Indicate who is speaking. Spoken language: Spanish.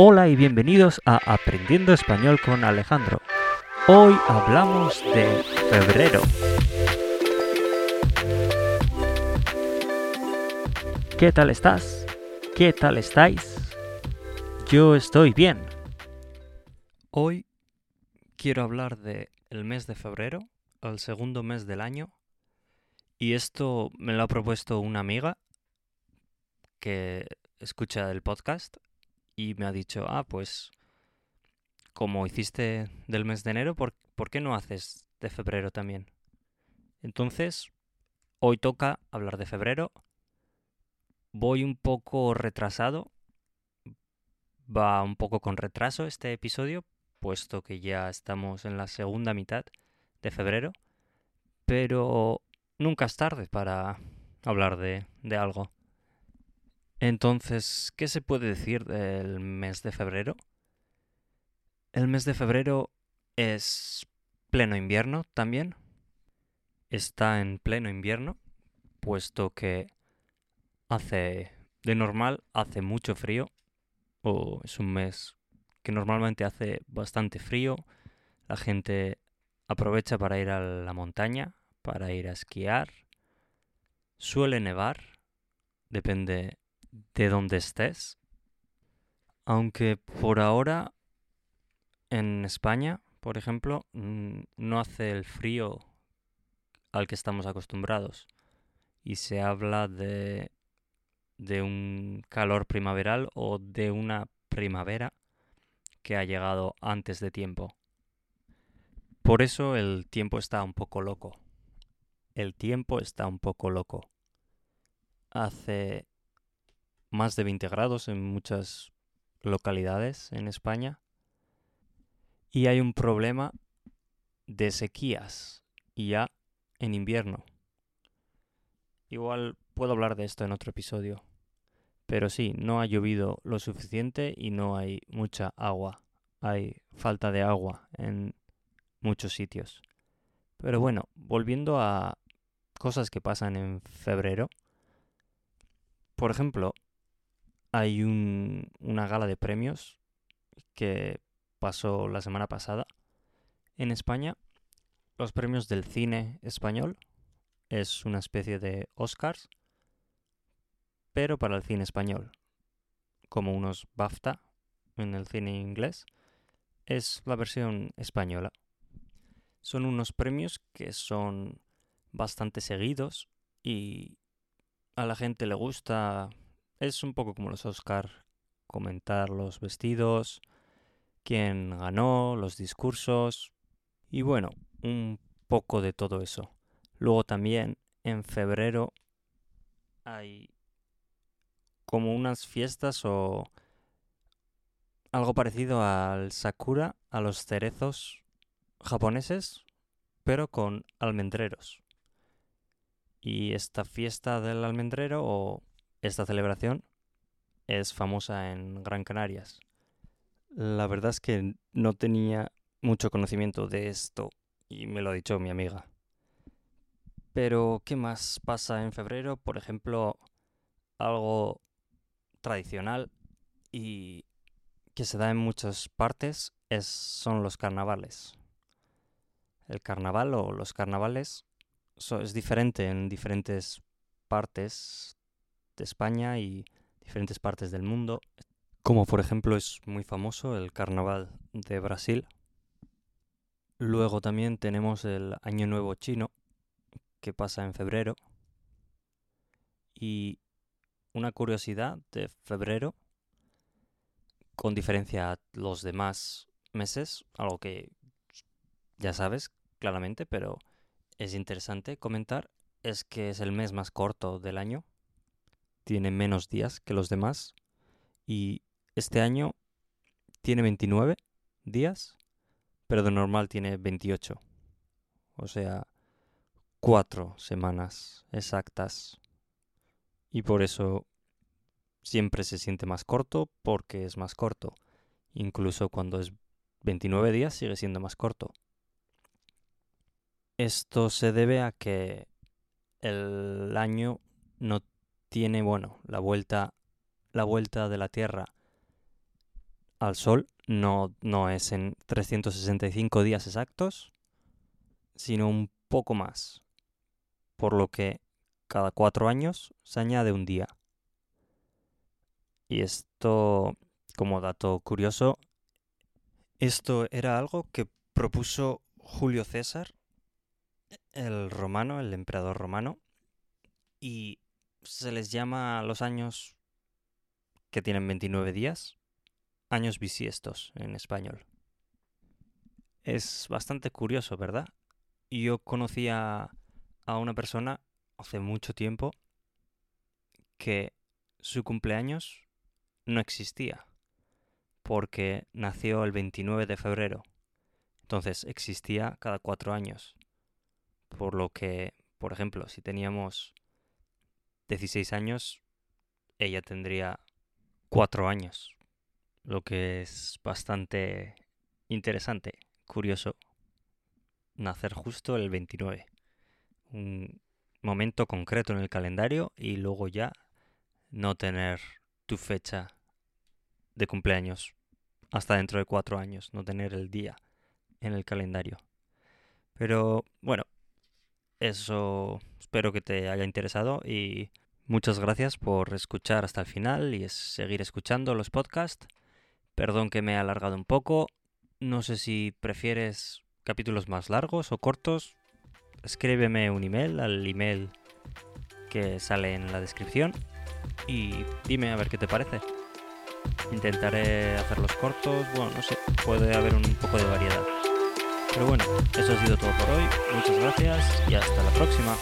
Speaker 1: Hola y bienvenidos a Aprendiendo Español con Alejandro. Hoy hablamos de febrero. ¿Qué tal estás? ¿Qué tal estáis? Yo estoy bien. Hoy quiero hablar de el mes de febrero, el segundo mes del año, y esto me lo ha propuesto una amiga que escucha el podcast y me ha dicho, ah, pues como hiciste del mes de enero, ¿por, qué no haces de febrero también? Entonces, hoy toca hablar de febrero. Voy un poco retrasado. Va un poco con retraso este episodio, puesto que ya estamos en la segunda mitad de febrero. Pero nunca es tarde para hablar de, de algo. Entonces, ¿qué se puede decir del mes de febrero? El mes de febrero es pleno invierno también. Está en pleno invierno, puesto que hace, de normal, hace mucho frío, o es un mes que normalmente hace bastante frío. La gente aprovecha para ir a la montaña, para ir a esquiar. Suele nevar, depende de donde estés. Aunque por ahora en España, por ejemplo, no hace el frío al que estamos acostumbrados. Y se habla de, de un calor primaveral o de una primavera que ha llegado antes de tiempo. Por eso el tiempo está un poco loco. El tiempo está un poco loco. Hace más de 20 grados en muchas localidades en España. Y hay un problema de sequías ya en invierno. Igual puedo hablar de esto en otro episodio. Pero sí, no ha llovido lo suficiente y no hay mucha agua. Hay falta de agua en muchos sitios. Pero bueno, volviendo a cosas que pasan en febrero. Por ejemplo, hay una gala de premios que pasó la semana pasada en España. Los premios del cine español es una especie de Oscars, pero para el cine español, como unos BAFTA en el cine inglés, es la versión española. Son unos premios que son bastante seguidos y a la gente le gusta es un poco como los Oscar, comentar los vestidos, quién ganó, los discursos y bueno, un poco de todo eso. Luego también en febrero hay como unas fiestas o algo parecido al sakura, a los cerezos japoneses, pero con almendreros. Y esta fiesta del almendrero o esta celebración es famosa en Gran Canarias. La verdad es que no tenía mucho conocimiento de esto y me lo ha dicho mi amiga. Pero, ¿qué más pasa en febrero? Por ejemplo, algo tradicional y que se da en muchas partes es, son los carnavales. El carnaval o los carnavales es diferente en diferentes partes de España y diferentes partes del mundo, como por ejemplo es muy famoso el Carnaval de Brasil. Luego también tenemos el Año Nuevo Chino, que pasa en febrero. Y una curiosidad de febrero, con diferencia a los demás meses, algo que ya sabes claramente, pero es interesante comentar, es que es el mes más corto del año, tiene menos días que los demás y este año tiene 29 días, pero de normal tiene 28. O sea, cuatro semanas exactas. Y por eso siempre se siente más corto porque es más corto. Incluso cuando es 29 días sigue siendo más corto. Esto se debe a que el año no tiene, bueno, la vuelta, la vuelta de la Tierra al Sol no, no es en 365 días exactos, sino un poco más, por lo que cada cuatro años se añade un día. Y esto, como dato curioso, esto era algo que propuso Julio César, el romano, el emperador romano, y se les llama a los años que tienen 29 días, años bisiestos en español. Es bastante curioso, ¿verdad? Yo conocía a una persona hace mucho tiempo que su cumpleaños no existía porque nació el 29 de febrero. Entonces existía cada cuatro años. Por lo que, por ejemplo, si teníamos 16 años, ella tendría cuatro años. Lo que es bastante interesante, curioso, nacer justo el 29. Un momento concreto en el calendario y luego ya no tener tu fecha de cumpleaños hasta dentro de cuatro años, no tener el día en el calendario. Pero bueno, eso espero que te haya interesado y muchas gracias por escuchar hasta el final y seguir escuchando los podcasts. Perdón que me he alargado un poco. No sé si prefieres capítulos más largos o cortos. Escríbeme un email al email que sale en la descripción y dime a ver qué te parece. Intentaré hacerlos cortos, bueno, no sé, puede haber un poco de variedad. Pero bueno, eso ha sido todo por hoy. Muchas gracias y hasta la próxima.